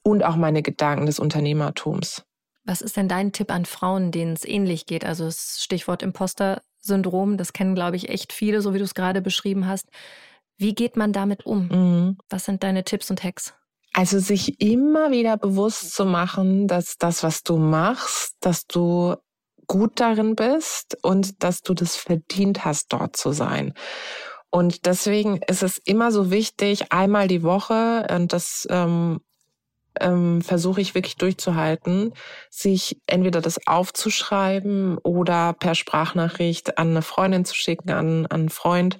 A: und auch meine Gedanken des Unternehmertums.
B: Was ist denn dein Tipp an Frauen, denen es ähnlich geht? Also das Stichwort Imposter-Syndrom, das kennen, glaube ich, echt viele, so wie du es gerade beschrieben hast. Wie geht man damit um? Mhm. Was sind deine Tipps und Hacks?
A: Also sich immer wieder bewusst zu machen, dass das, was du machst, dass du gut darin bist und dass du das verdient hast, dort zu sein. Und deswegen ist es immer so wichtig, einmal die Woche, und das ähm, ähm, versuche ich wirklich durchzuhalten, sich entweder das aufzuschreiben oder per Sprachnachricht an eine Freundin zu schicken, an, an einen Freund,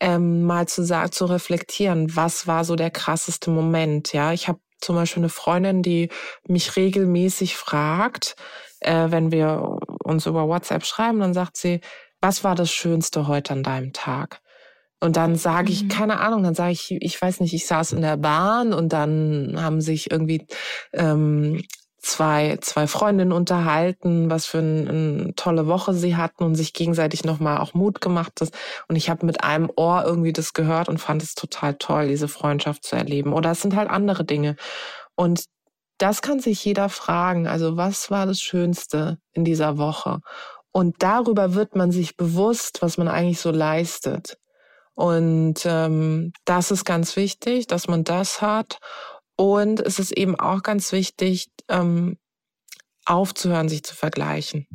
A: ähm, mal zu sagen, zu reflektieren, was war so der krasseste Moment. Ja, ich habe zum Beispiel eine Freundin, die mich regelmäßig fragt, äh, wenn wir uns über WhatsApp schreiben, dann sagt sie, was war das Schönste heute an deinem Tag? Und dann sage ich, mhm. keine Ahnung, dann sage ich, ich weiß nicht, ich saß in der Bahn und dann haben sich irgendwie ähm, zwei, zwei Freundinnen unterhalten, was für eine ein tolle Woche sie hatten und sich gegenseitig nochmal auch Mut gemacht. Das, und ich habe mit einem Ohr irgendwie das gehört und fand es total toll, diese Freundschaft zu erleben. Oder es sind halt andere Dinge. Und das kann sich jeder fragen. Also was war das Schönste in dieser Woche? Und darüber wird man sich bewusst, was man eigentlich so leistet. Und ähm, das ist ganz wichtig, dass man das hat. Und es ist eben auch ganz wichtig, ähm, aufzuhören, sich zu vergleichen.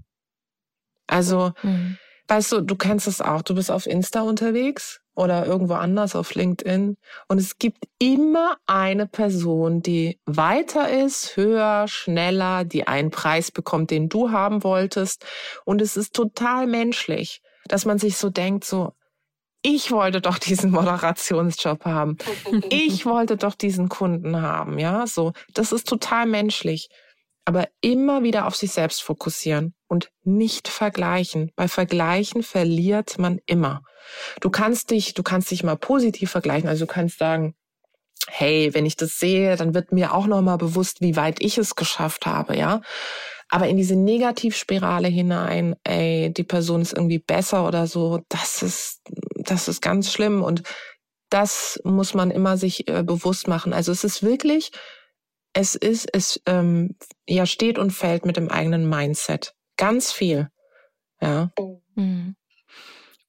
A: Also, mhm. weißt du, du kennst es auch. Du bist auf Insta unterwegs oder irgendwo anders auf LinkedIn. Und es gibt immer eine Person, die weiter ist, höher, schneller, die einen Preis bekommt, den du haben wolltest. Und es ist total menschlich, dass man sich so denkt, so, ich wollte doch diesen Moderationsjob haben. Ich wollte doch diesen Kunden haben, ja, so. Das ist total menschlich aber immer wieder auf sich selbst fokussieren und nicht vergleichen. Bei Vergleichen verliert man immer. Du kannst dich, du kannst dich mal positiv vergleichen. Also du kannst sagen, hey, wenn ich das sehe, dann wird mir auch nochmal bewusst, wie weit ich es geschafft habe, ja. Aber in diese Negativspirale hinein, ey, die Person ist irgendwie besser oder so, das ist, das ist ganz schlimm und das muss man immer sich äh, bewusst machen. Also es ist wirklich es ist, es ähm, ja steht und fällt mit dem eigenen Mindset. Ganz viel. Ja. Mhm.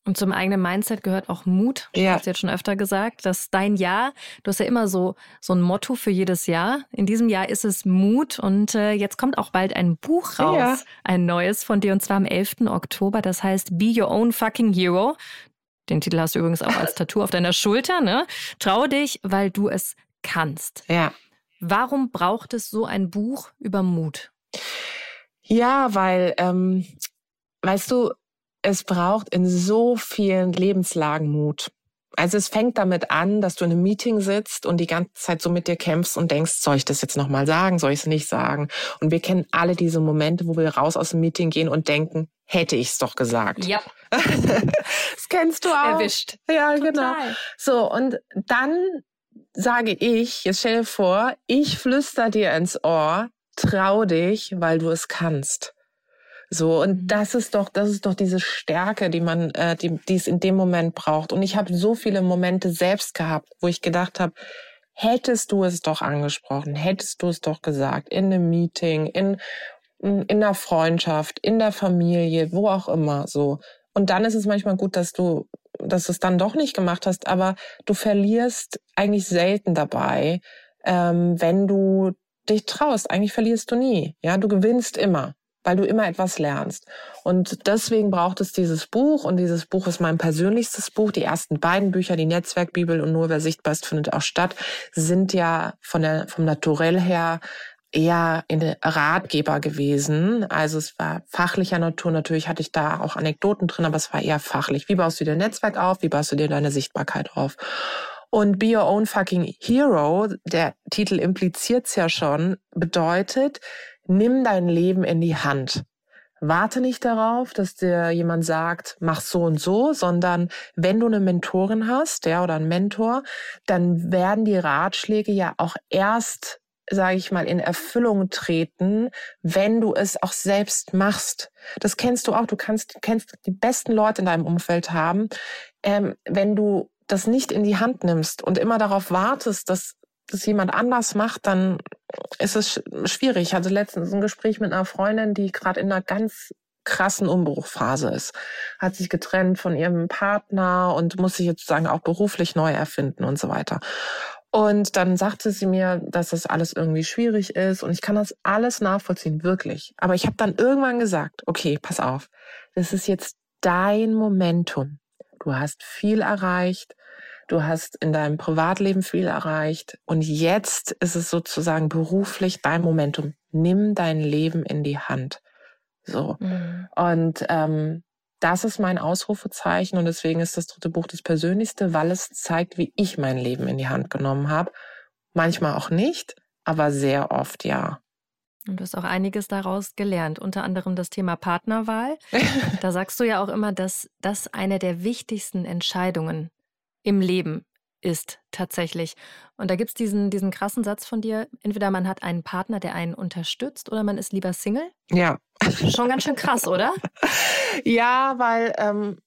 B: Und zum eigenen Mindset gehört auch Mut. Ja. Du hast jetzt schon öfter gesagt, dass dein Jahr, du hast ja immer so, so ein Motto für jedes Jahr. In diesem Jahr ist es Mut und äh, jetzt kommt auch bald ein Buch raus, ja. ein neues von dir und zwar am 11. Oktober. Das heißt Be Your Own Fucking Hero. Den Titel hast du übrigens auch als Tattoo auf deiner Schulter, ne? Trau dich, weil du es kannst.
A: Ja.
B: Warum braucht es so ein Buch über Mut?
A: Ja, weil, ähm, weißt du, es braucht in so vielen Lebenslagen Mut. Also es fängt damit an, dass du in einem Meeting sitzt und die ganze Zeit so mit dir kämpfst und denkst, soll ich das jetzt nochmal sagen, soll ich es nicht sagen? Und wir kennen alle diese Momente, wo wir raus aus dem Meeting gehen und denken, hätte ich es doch gesagt.
B: Ja.
A: das kennst du auch.
B: Erwischt.
A: Ja, genau. Total. genau. So, und dann sage ich, jetzt stell dir vor, ich flüster dir ins Ohr, trau dich, weil du es kannst. So, und mhm. das ist doch, das ist doch diese Stärke, die man, äh, die, die es in dem Moment braucht. Und ich habe so viele Momente selbst gehabt, wo ich gedacht habe, hättest du es doch angesprochen, hättest du es doch gesagt, in einem Meeting, in, in einer Freundschaft, in der Familie, wo auch immer, so. Und dann ist es manchmal gut, dass du, dass du es dann doch nicht gemacht hast, aber du verlierst eigentlich selten dabei, ähm, wenn du dich traust. Eigentlich verlierst du nie. Ja, du gewinnst immer weil du immer etwas lernst. Und deswegen braucht es dieses Buch und dieses Buch ist mein persönlichstes Buch. Die ersten beiden Bücher, die Netzwerkbibel und Nur wer sichtbar ist, findet auch statt, sind ja von der, vom Naturell her eher in Ratgeber gewesen. Also es war fachlicher Natur. Natürlich hatte ich da auch Anekdoten drin, aber es war eher fachlich. Wie baust du dir Netzwerk auf? Wie baust du dir deine Sichtbarkeit auf? Und Be Your Own Fucking Hero, der Titel impliziert's ja schon, bedeutet, nimm dein Leben in die Hand. Warte nicht darauf, dass dir jemand sagt, mach so und so, sondern wenn du eine Mentorin hast, der oder ein Mentor, dann werden die Ratschläge ja auch erst sage ich mal, in Erfüllung treten, wenn du es auch selbst machst. Das kennst du auch. Du kannst, kennst die besten Leute in deinem Umfeld haben. Ähm, wenn du das nicht in die Hand nimmst und immer darauf wartest, dass das jemand anders macht, dann ist es schwierig. Ich hatte letztens ein Gespräch mit einer Freundin, die gerade in einer ganz krassen Umbruchphase ist. Hat sich getrennt von ihrem Partner und muss sich jetzt sozusagen auch beruflich neu erfinden und so weiter. Und dann sagte sie mir, dass das alles irgendwie schwierig ist und ich kann das alles nachvollziehen, wirklich. Aber ich habe dann irgendwann gesagt, okay, pass auf, das ist jetzt dein Momentum. Du hast viel erreicht, du hast in deinem Privatleben viel erreicht und jetzt ist es sozusagen beruflich dein Momentum. Nimm dein Leben in die Hand. So. Mhm. Und ähm, das ist mein Ausrufezeichen und deswegen ist das dritte Buch das Persönlichste, weil es zeigt, wie ich mein Leben in die Hand genommen habe. Manchmal auch nicht, aber sehr oft ja.
B: Und du hast auch einiges daraus gelernt, unter anderem das Thema Partnerwahl. da sagst du ja auch immer, dass das eine der wichtigsten Entscheidungen im Leben ist tatsächlich. Und da gibt es diesen, diesen krassen Satz von dir, entweder man hat einen Partner, der einen unterstützt, oder man ist lieber Single.
A: Ja.
B: Schon ganz schön krass, oder?
A: ja, weil, ähm,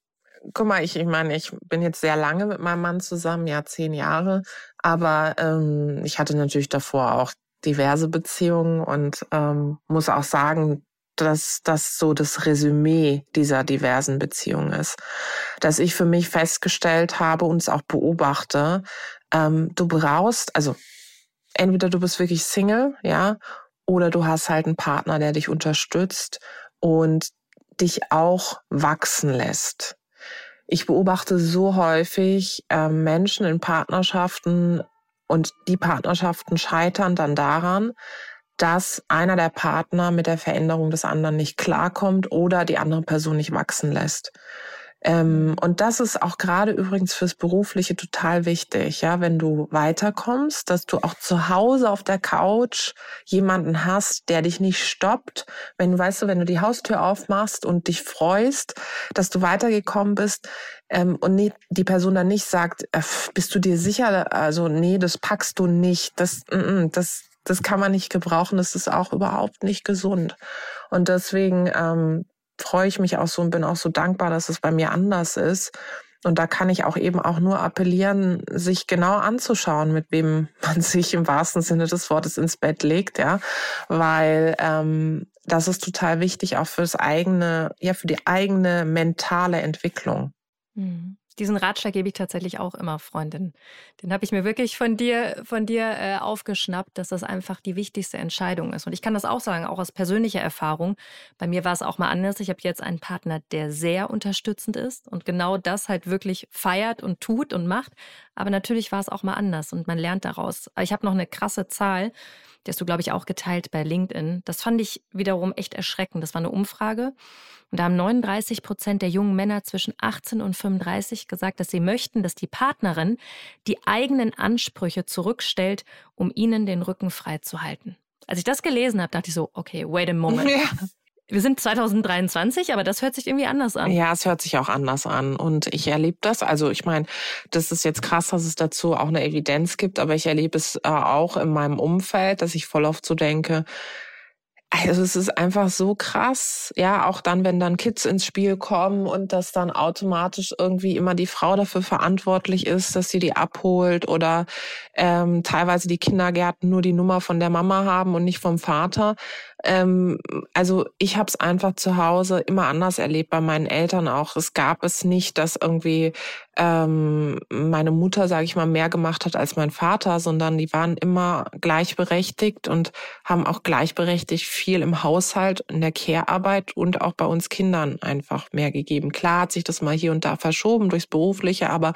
A: guck mal, ich, ich meine, ich bin jetzt sehr lange mit meinem Mann zusammen, ja, zehn Jahre, aber ähm, ich hatte natürlich davor auch diverse Beziehungen und ähm, muss auch sagen, dass das so das Resümee dieser diversen Beziehungen ist. Dass ich für mich festgestellt habe und es auch beobachte, ähm, du brauchst, also entweder du bist wirklich Single, ja, oder du hast halt einen Partner, der dich unterstützt und dich auch wachsen lässt. Ich beobachte so häufig äh, Menschen in Partnerschaften und die Partnerschaften scheitern dann daran, dass einer der Partner mit der Veränderung des anderen nicht klarkommt oder die andere Person nicht wachsen lässt. Ähm, und das ist auch gerade übrigens fürs Berufliche total wichtig, ja, wenn du weiterkommst, dass du auch zu Hause auf der Couch jemanden hast, der dich nicht stoppt. Wenn du weißt, du, wenn du die Haustür aufmachst und dich freust, dass du weitergekommen bist ähm, und nee, die Person dann nicht sagt, äh, bist du dir sicher? Also nee, das packst du nicht. Das, mm, mm, das, das kann man nicht gebrauchen. Das ist auch überhaupt nicht gesund. Und deswegen ähm, freue ich mich auch so und bin auch so dankbar, dass es bei mir anders ist. Und da kann ich auch eben auch nur appellieren, sich genau anzuschauen, mit wem man sich im wahrsten Sinne des Wortes ins Bett legt, ja, weil ähm, das ist total wichtig auch fürs eigene, ja, für die eigene mentale Entwicklung.
B: Mhm. Diesen Ratschlag gebe ich tatsächlich auch immer Freundinnen. Den habe ich mir wirklich von dir, von dir äh, aufgeschnappt, dass das einfach die wichtigste Entscheidung ist. Und ich kann das auch sagen, auch aus persönlicher Erfahrung. Bei mir war es auch mal anders. Ich habe jetzt einen Partner, der sehr unterstützend ist und genau das halt wirklich feiert und tut und macht. aber natürlich war es auch mal anders und man lernt daraus. Ich habe noch eine krasse Zahl, die hast du, glaube ich, auch geteilt bei LinkedIn. Das fand ich wiederum echt erschreckend. Das war eine Umfrage. Und da haben 39 Prozent der jungen Männer zwischen 18 und 35 gesagt, dass sie möchten, dass die Partnerin die eigenen Ansprüche zurückstellt, um ihnen den Rücken frei zu halten. Als ich das gelesen habe, dachte ich so, okay, wait a moment. Ja. Wir sind 2023, aber das hört sich irgendwie anders an.
A: Ja, es hört sich auch anders an. Und ich erlebe das. Also ich meine, das ist jetzt krass, dass es dazu auch eine Evidenz gibt, aber ich erlebe es äh, auch in meinem Umfeld, dass ich voll oft so denke, also es ist einfach so krass, ja, auch dann, wenn dann Kids ins Spiel kommen und dass dann automatisch irgendwie immer die Frau dafür verantwortlich ist, dass sie die abholt oder ähm, teilweise die Kindergärten nur die Nummer von der Mama haben und nicht vom Vater. Ähm, also ich habe es einfach zu Hause immer anders erlebt, bei meinen Eltern auch. Es gab es nicht, dass irgendwie ähm, meine Mutter, sage ich mal, mehr gemacht hat als mein Vater, sondern die waren immer gleichberechtigt und haben auch gleichberechtigt viel im Haushalt, in der Care-Arbeit und auch bei uns Kindern einfach mehr gegeben. Klar hat sich das mal hier und da verschoben durchs Berufliche, aber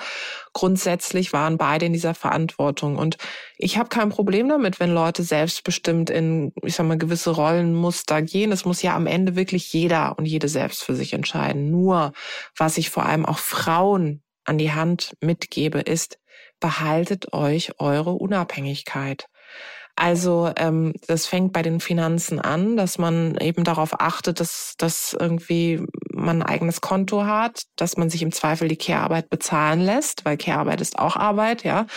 A: grundsätzlich waren beide in dieser Verantwortung. Und ich habe kein Problem damit, wenn Leute selbstbestimmt in, ich sag mal, gewisse Rollenmuster gehen. Es muss ja am Ende wirklich jeder und jede selbst für sich entscheiden. Nur, was ich vor allem auch Frauen an die Hand mitgebe, ist, behaltet euch eure Unabhängigkeit. Also ähm, das fängt bei den Finanzen an, dass man eben darauf achtet, dass, dass irgendwie man ein eigenes Konto hat, dass man sich im Zweifel die Care-Arbeit bezahlen lässt, weil Care-Arbeit ist auch Arbeit, ja.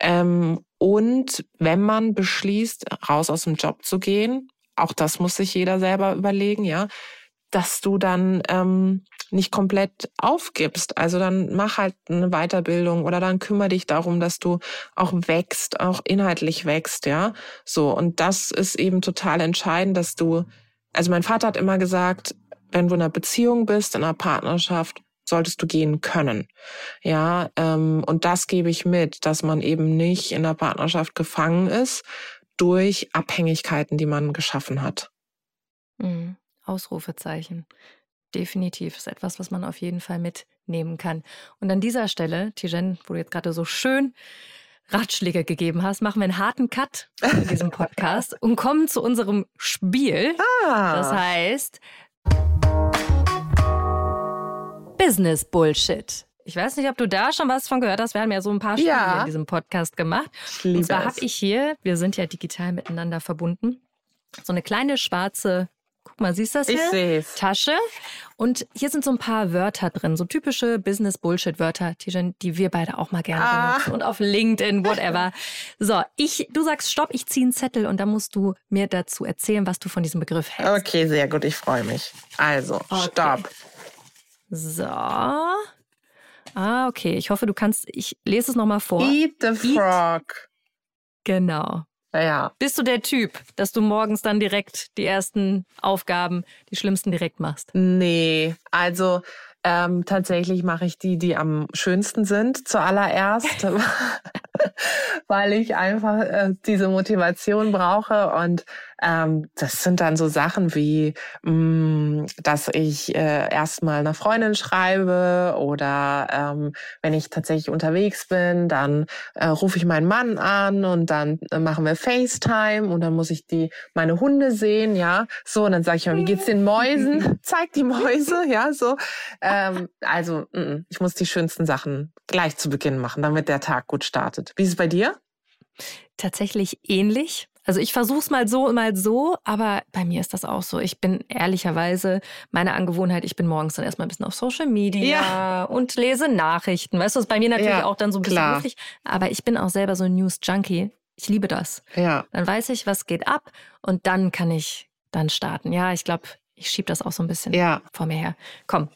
A: Ähm, und wenn man beschließt, raus aus dem Job zu gehen, auch das muss sich jeder selber überlegen, ja, dass du dann ähm, nicht komplett aufgibst. Also dann mach halt eine Weiterbildung oder dann kümmere dich darum, dass du auch wächst, auch inhaltlich wächst, ja. So. Und das ist eben total entscheidend, dass du, also mein Vater hat immer gesagt, wenn du in einer Beziehung bist, in einer Partnerschaft, solltest du gehen können. Ja, ähm, und das gebe ich mit, dass man eben nicht in der Partnerschaft gefangen ist durch Abhängigkeiten, die man geschaffen hat.
B: Mhm. Ausrufezeichen. Definitiv ist etwas, was man auf jeden Fall mitnehmen kann. Und an dieser Stelle, Tijen, wo du jetzt gerade so schön Ratschläge gegeben hast, machen wir einen harten Cut in diesem Podcast und kommen zu unserem Spiel. Ah. Das heißt Business Bullshit. Ich weiß nicht, ob du da schon was von gehört hast. Wir haben ja so ein paar Spiele ja. in diesem Podcast gemacht. Und zwar habe ich hier, wir sind ja digital miteinander verbunden, so eine kleine schwarze Guck mal, siehst du das hier? Ich sehe es. Tasche. Und hier sind so ein paar Wörter drin, so typische Business-Bullshit-Wörter, die wir beide auch mal gerne ah. benutzen. Und auf LinkedIn, whatever. So, ich, du sagst Stopp, ich ziehe einen Zettel und dann musst du mir dazu erzählen, was du von diesem Begriff hältst.
A: Okay, sehr gut, ich freue mich. Also, okay. Stopp.
B: So. Ah, okay. Ich hoffe, du kannst. Ich lese es nochmal vor.
A: Eat the frog. Eat.
B: Genau.
A: Ja.
B: Bist du der Typ, dass du morgens dann direkt die ersten Aufgaben, die schlimmsten direkt machst?
A: Nee, also ähm, tatsächlich mache ich die, die am schönsten sind, zuallererst, weil ich einfach äh, diese Motivation brauche und ähm, das sind dann so Sachen wie, mh, mm, dass ich äh, erstmal einer Freundin schreibe oder ähm, wenn ich tatsächlich unterwegs bin, dann äh, rufe ich meinen Mann an und dann äh, machen wir FaceTime und dann muss ich die meine Hunde sehen, ja, so und dann sage ich mal, wie geht's den Mäusen? Zeig die Mäuse, ja, so. Ähm, also mh, mm, ich muss die schönsten Sachen gleich zu Beginn machen, damit der Tag gut startet. Wie ist es bei dir?
B: Tatsächlich ähnlich. Also ich versuche es mal so, mal so, aber bei mir ist das auch so. Ich bin ehrlicherweise meine Angewohnheit, ich bin morgens dann erstmal ein bisschen auf Social Media ja. und lese Nachrichten. Weißt du, das ist bei mir natürlich ja, auch dann so ein bisschen klar. Aber ich bin auch selber so ein News-Junkie. Ich liebe das.
A: Ja.
B: Dann weiß ich, was geht ab und dann kann ich dann starten. Ja, ich glaube, ich schiebe das auch so ein bisschen ja. vor mir her. Komm,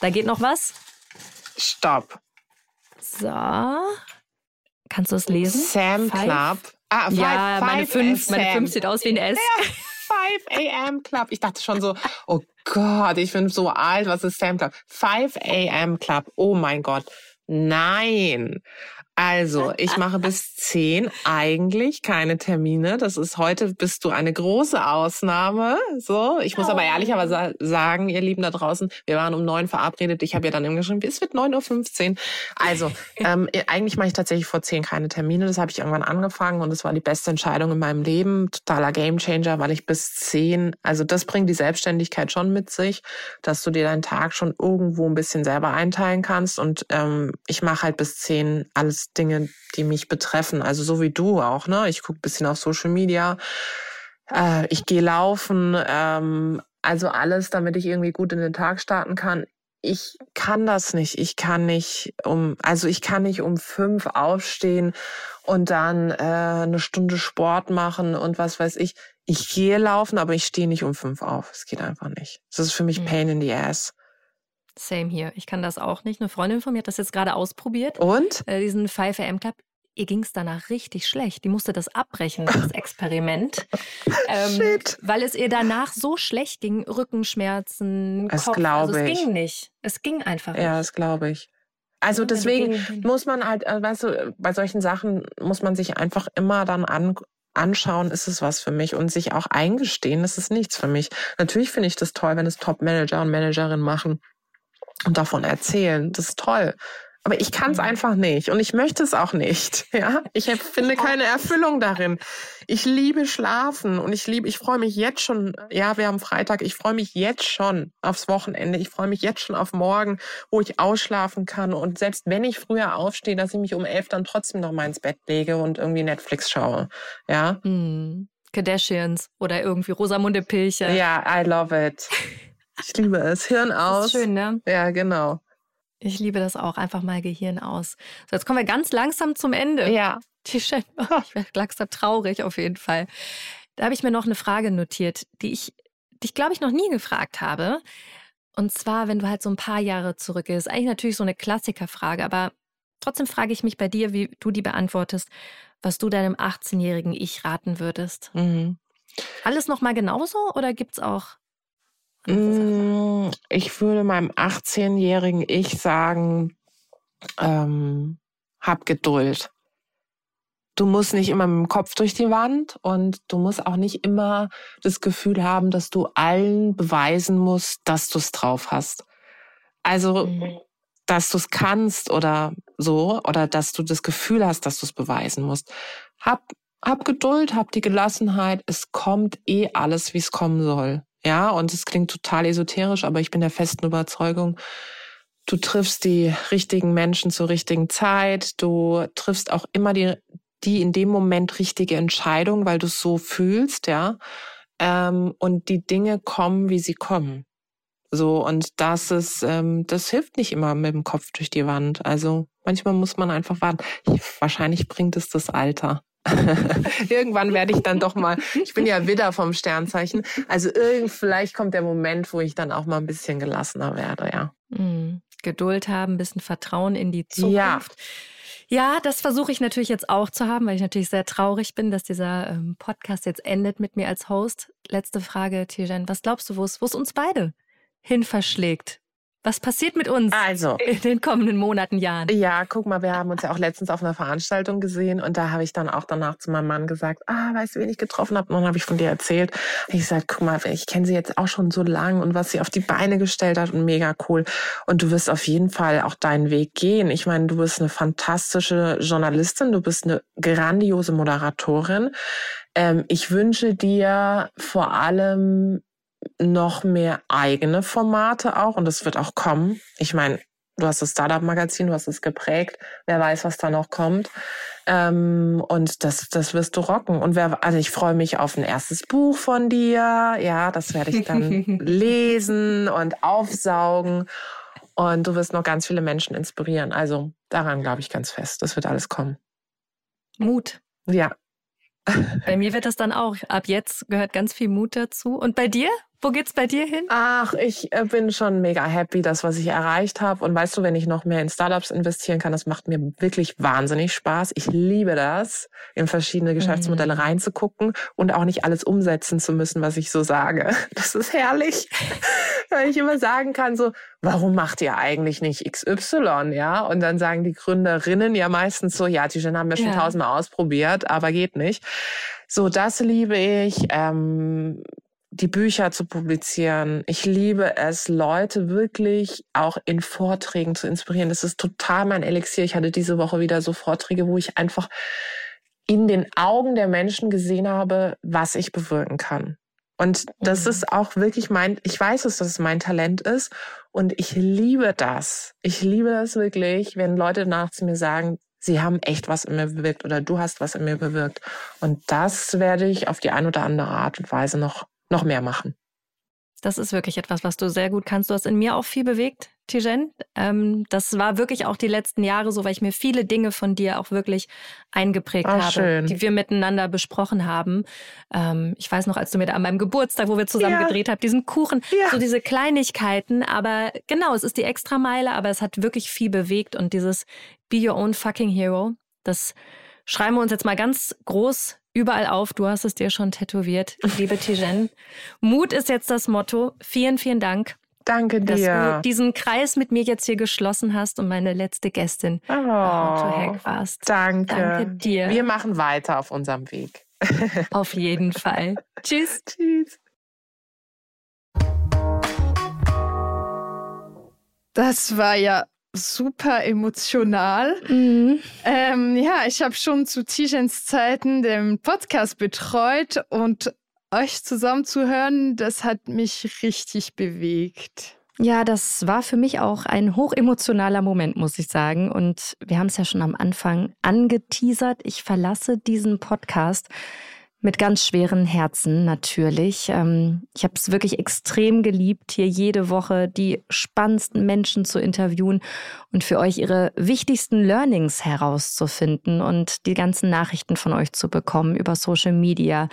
B: da geht noch was.
A: Stopp.
B: So. Kannst du es lesen?
A: Sam Five? Club
B: Ah, five, ja, five meine 5 meine fünf sieht aus wie ein S.
A: 5 a.m. Club. Ich dachte schon so, oh Gott, ich bin so alt, was ist Sam Club? 5 a.m. Club. Oh mein Gott. Nein. Also, ich mache bis zehn eigentlich keine Termine. Das ist heute bist du eine große Ausnahme. So, ich muss oh. aber ehrlicherweise sagen, ihr Lieben da draußen, wir waren um neun verabredet. Ich habe ja dann immer geschrieben, es wird neun Uhr. fünfzehn. Also, ähm, eigentlich mache ich tatsächlich vor zehn keine Termine. Das habe ich irgendwann angefangen und es war die beste Entscheidung in meinem Leben. Totaler Gamechanger, weil ich bis zehn, also das bringt die Selbstständigkeit schon mit sich, dass du dir deinen Tag schon irgendwo ein bisschen selber einteilen kannst. Und ähm, ich mache halt bis zehn alles Dinge, die mich betreffen. Also so wie du auch, ne? Ich gucke bisschen auf Social Media, äh, ich gehe laufen, ähm, also alles, damit ich irgendwie gut in den Tag starten kann. Ich kann das nicht. Ich kann nicht um, also ich kann nicht um fünf aufstehen und dann äh, eine Stunde Sport machen und was weiß ich. Ich gehe laufen, aber ich stehe nicht um fünf auf. Es geht einfach nicht. Das ist für mich mhm. Pain in the ass.
B: Same hier. Ich kann das auch nicht. Eine Freundin von mir hat das jetzt gerade ausprobiert.
A: Und?
B: Äh, diesen 5 AM Club. Ihr ging es danach richtig schlecht. Die musste das abbrechen, das Experiment. ähm, Shit. Weil es ihr danach so schlecht ging. Rückenschmerzen,
A: das Kopf. Also
B: es ging nicht. Es ging einfach nicht.
A: Ja, das glaube ich. Also deswegen muss man halt, äh, weißt du, bei solchen Sachen muss man sich einfach immer dann an, anschauen, ist es was für mich und sich auch eingestehen, ist es nichts für mich. Natürlich finde ich das toll, wenn es Top-Manager und Managerinnen machen und davon erzählen. Das ist toll. Aber ich kann es mhm. einfach nicht und ich möchte es auch nicht. Ja, ich finde keine Erfüllung darin. Ich liebe Schlafen und ich liebe, ich freue mich jetzt schon. Ja, wir haben Freitag. Ich freue mich jetzt schon aufs Wochenende. Ich freue mich jetzt schon auf morgen, wo ich ausschlafen kann und selbst wenn ich früher aufstehe, dass ich mich um elf dann trotzdem noch mal ins Bett lege und irgendwie Netflix schaue. Ja.
B: Hm. Kardashians oder irgendwie Rosamunde Pilcher.
A: Ja, I love it. Ich liebe es. Hirn aus.
B: schön, ne?
A: Ja, genau.
B: Ich liebe das auch. Einfach mal Gehirn aus. So, jetzt kommen wir ganz langsam zum Ende.
A: Ja.
B: Ich werde langsam traurig auf jeden Fall. Da habe ich mir noch eine Frage notiert, die ich dich, glaube ich, noch nie gefragt habe. Und zwar, wenn du halt so ein paar Jahre zurückgehst. Eigentlich natürlich so eine Klassikerfrage, aber trotzdem frage ich mich bei dir, wie du die beantwortest, was du deinem 18-jährigen Ich raten würdest. Mhm. Alles nochmal genauso oder gibt es auch
A: ich würde meinem 18-jährigen Ich sagen, ähm, hab Geduld. Du musst nicht immer mit dem Kopf durch die Wand und du musst auch nicht immer das Gefühl haben, dass du allen beweisen musst, dass du es drauf hast. Also, mhm. dass du es kannst oder so, oder dass du das Gefühl hast, dass du es beweisen musst. Hab, hab Geduld, hab die Gelassenheit. Es kommt eh alles, wie es kommen soll. Ja, und es klingt total esoterisch, aber ich bin der festen Überzeugung, du triffst die richtigen Menschen zur richtigen Zeit, du triffst auch immer die, die in dem Moment richtige Entscheidung, weil du es so fühlst, ja. Ähm, und die Dinge kommen, wie sie kommen. So, und das ist, ähm, das hilft nicht immer mit dem Kopf durch die Wand. Also manchmal muss man einfach warten. Ich, wahrscheinlich bringt es das Alter. Irgendwann werde ich dann doch mal, ich bin ja Widder vom Sternzeichen, also irgend, vielleicht kommt der Moment, wo ich dann auch mal ein bisschen gelassener werde, ja.
B: Mhm. Geduld haben, ein bisschen Vertrauen in die Zukunft. Ja. Ja, das versuche ich natürlich jetzt auch zu haben, weil ich natürlich sehr traurig bin, dass dieser ähm, Podcast jetzt endet mit mir als Host. Letzte Frage, Tijen. Was glaubst du, wo es uns beide hin verschlägt? Was passiert mit uns
A: also,
B: in den kommenden Monaten, Jahren?
A: Ja, guck mal, wir haben uns ja auch letztens auf einer Veranstaltung gesehen und da habe ich dann auch danach zu meinem Mann gesagt, ah, weißt du, wen ich getroffen habe? Und dann habe ich von dir erzählt. Ich gesagt, guck mal, ich kenne sie jetzt auch schon so lang und was sie auf die Beine gestellt hat und mega cool. Und du wirst auf jeden Fall auch deinen Weg gehen. Ich meine, du bist eine fantastische Journalistin, du bist eine grandiose Moderatorin. Ähm, ich wünsche dir vor allem noch mehr eigene Formate auch und es wird auch kommen. Ich meine, du hast das Startup-Magazin, du hast es geprägt. Wer weiß, was da noch kommt. Ähm, und das, das wirst du rocken. Und wer, also ich freue mich auf ein erstes Buch von dir. Ja, das werde ich dann lesen und aufsaugen. Und du wirst noch ganz viele Menschen inspirieren. Also daran glaube ich ganz fest. Das wird alles kommen.
B: Mut.
A: Ja.
B: Bei mir wird das dann auch. Ab jetzt gehört ganz viel Mut dazu. Und bei dir? Wo geht's bei dir hin?
A: Ach, ich äh, bin schon mega happy, das, was ich erreicht habe. Und weißt du, wenn ich noch mehr in Startups investieren kann, das macht mir wirklich wahnsinnig Spaß. Ich liebe das, in verschiedene Geschäftsmodelle mhm. reinzugucken und auch nicht alles umsetzen zu müssen, was ich so sage. Das ist herrlich, weil ich immer sagen kann, so, warum macht ihr eigentlich nicht XY, ja? Und dann sagen die Gründerinnen ja meistens so, ja, die haben wir schon ja. tausendmal ausprobiert, aber geht nicht. So, das liebe ich. Ähm, die Bücher zu publizieren. Ich liebe es, Leute wirklich auch in Vorträgen zu inspirieren. Das ist total mein Elixier. Ich hatte diese Woche wieder so Vorträge, wo ich einfach in den Augen der Menschen gesehen habe, was ich bewirken kann. Und das mhm. ist auch wirklich mein, ich weiß es, dass es mein Talent ist. Und ich liebe das. Ich liebe das wirklich, wenn Leute danach zu mir sagen, sie haben echt was in mir bewirkt oder du hast was in mir bewirkt. Und das werde ich auf die eine oder andere Art und Weise noch noch mehr machen.
B: Das ist wirklich etwas, was du sehr gut kannst. Du hast in mir auch viel bewegt, Tijen. Ähm, das war wirklich auch die letzten Jahre so, weil ich mir viele Dinge von dir auch wirklich eingeprägt Ach, habe, schön. die wir miteinander besprochen haben. Ähm, ich weiß noch, als du mir da an meinem Geburtstag, wo wir zusammen ja. gedreht haben, diesen Kuchen, ja. so diese Kleinigkeiten. Aber genau, es ist die Extrameile, aber es hat wirklich viel bewegt und dieses Be Your Own Fucking Hero, das schreiben wir uns jetzt mal ganz groß überall auf. Du hast es dir schon tätowiert, liebe Tijen. Mut ist jetzt das Motto. Vielen, vielen Dank.
A: Danke dir.
B: Dass du diesen Kreis mit mir jetzt hier geschlossen hast und meine letzte Gästin oh, Hack warst.
A: Danke. Danke dir. Wir machen weiter auf unserem Weg.
B: auf jeden Fall. Tschüss. Tschüss.
C: Das war ja super emotional. Mhm. Ähm, ja, ich habe schon zu Tijens Zeiten den Podcast betreut und euch zusammen zu hören, das hat mich richtig bewegt.
B: Ja, das war für mich auch ein hochemotionaler Moment, muss ich sagen. Und wir haben es ja schon am Anfang angeteasert. Ich verlasse diesen Podcast mit ganz schweren Herzen natürlich. Ähm, ich habe es wirklich extrem geliebt, hier jede Woche die spannendsten Menschen zu interviewen und für euch ihre wichtigsten Learnings herauszufinden und die ganzen Nachrichten von euch zu bekommen über Social Media,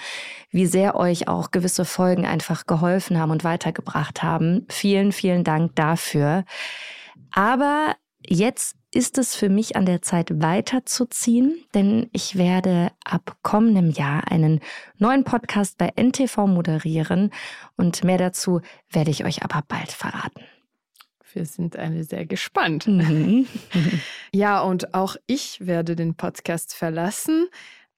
B: wie sehr euch auch gewisse Folgen einfach geholfen haben und weitergebracht haben. Vielen, vielen Dank dafür. Aber jetzt ist es für mich an der Zeit weiterzuziehen, denn ich werde ab kommendem Jahr einen neuen Podcast bei NTV moderieren und mehr dazu werde ich euch aber bald verraten.
C: Wir sind alle sehr gespannt. Mhm. ja, und auch ich werde den Podcast verlassen,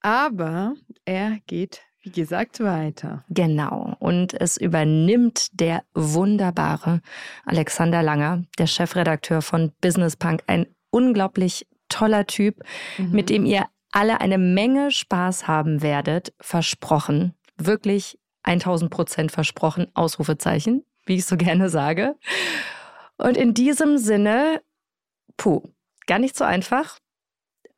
C: aber er geht wie gesagt, weiter.
B: Genau. Und es übernimmt der wunderbare Alexander Langer, der Chefredakteur von Business Punk, ein unglaublich toller Typ, mhm. mit dem ihr alle eine Menge Spaß haben werdet. Versprochen. Wirklich 1000 Prozent versprochen. Ausrufezeichen, wie ich so gerne sage. Und in diesem Sinne, puh, gar nicht so einfach.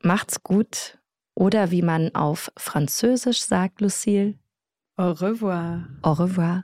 B: Macht's gut. Oder wie man auf Französisch sagt, Lucille.
C: Au revoir.
B: Au revoir.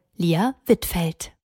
B: Lia Wittfeld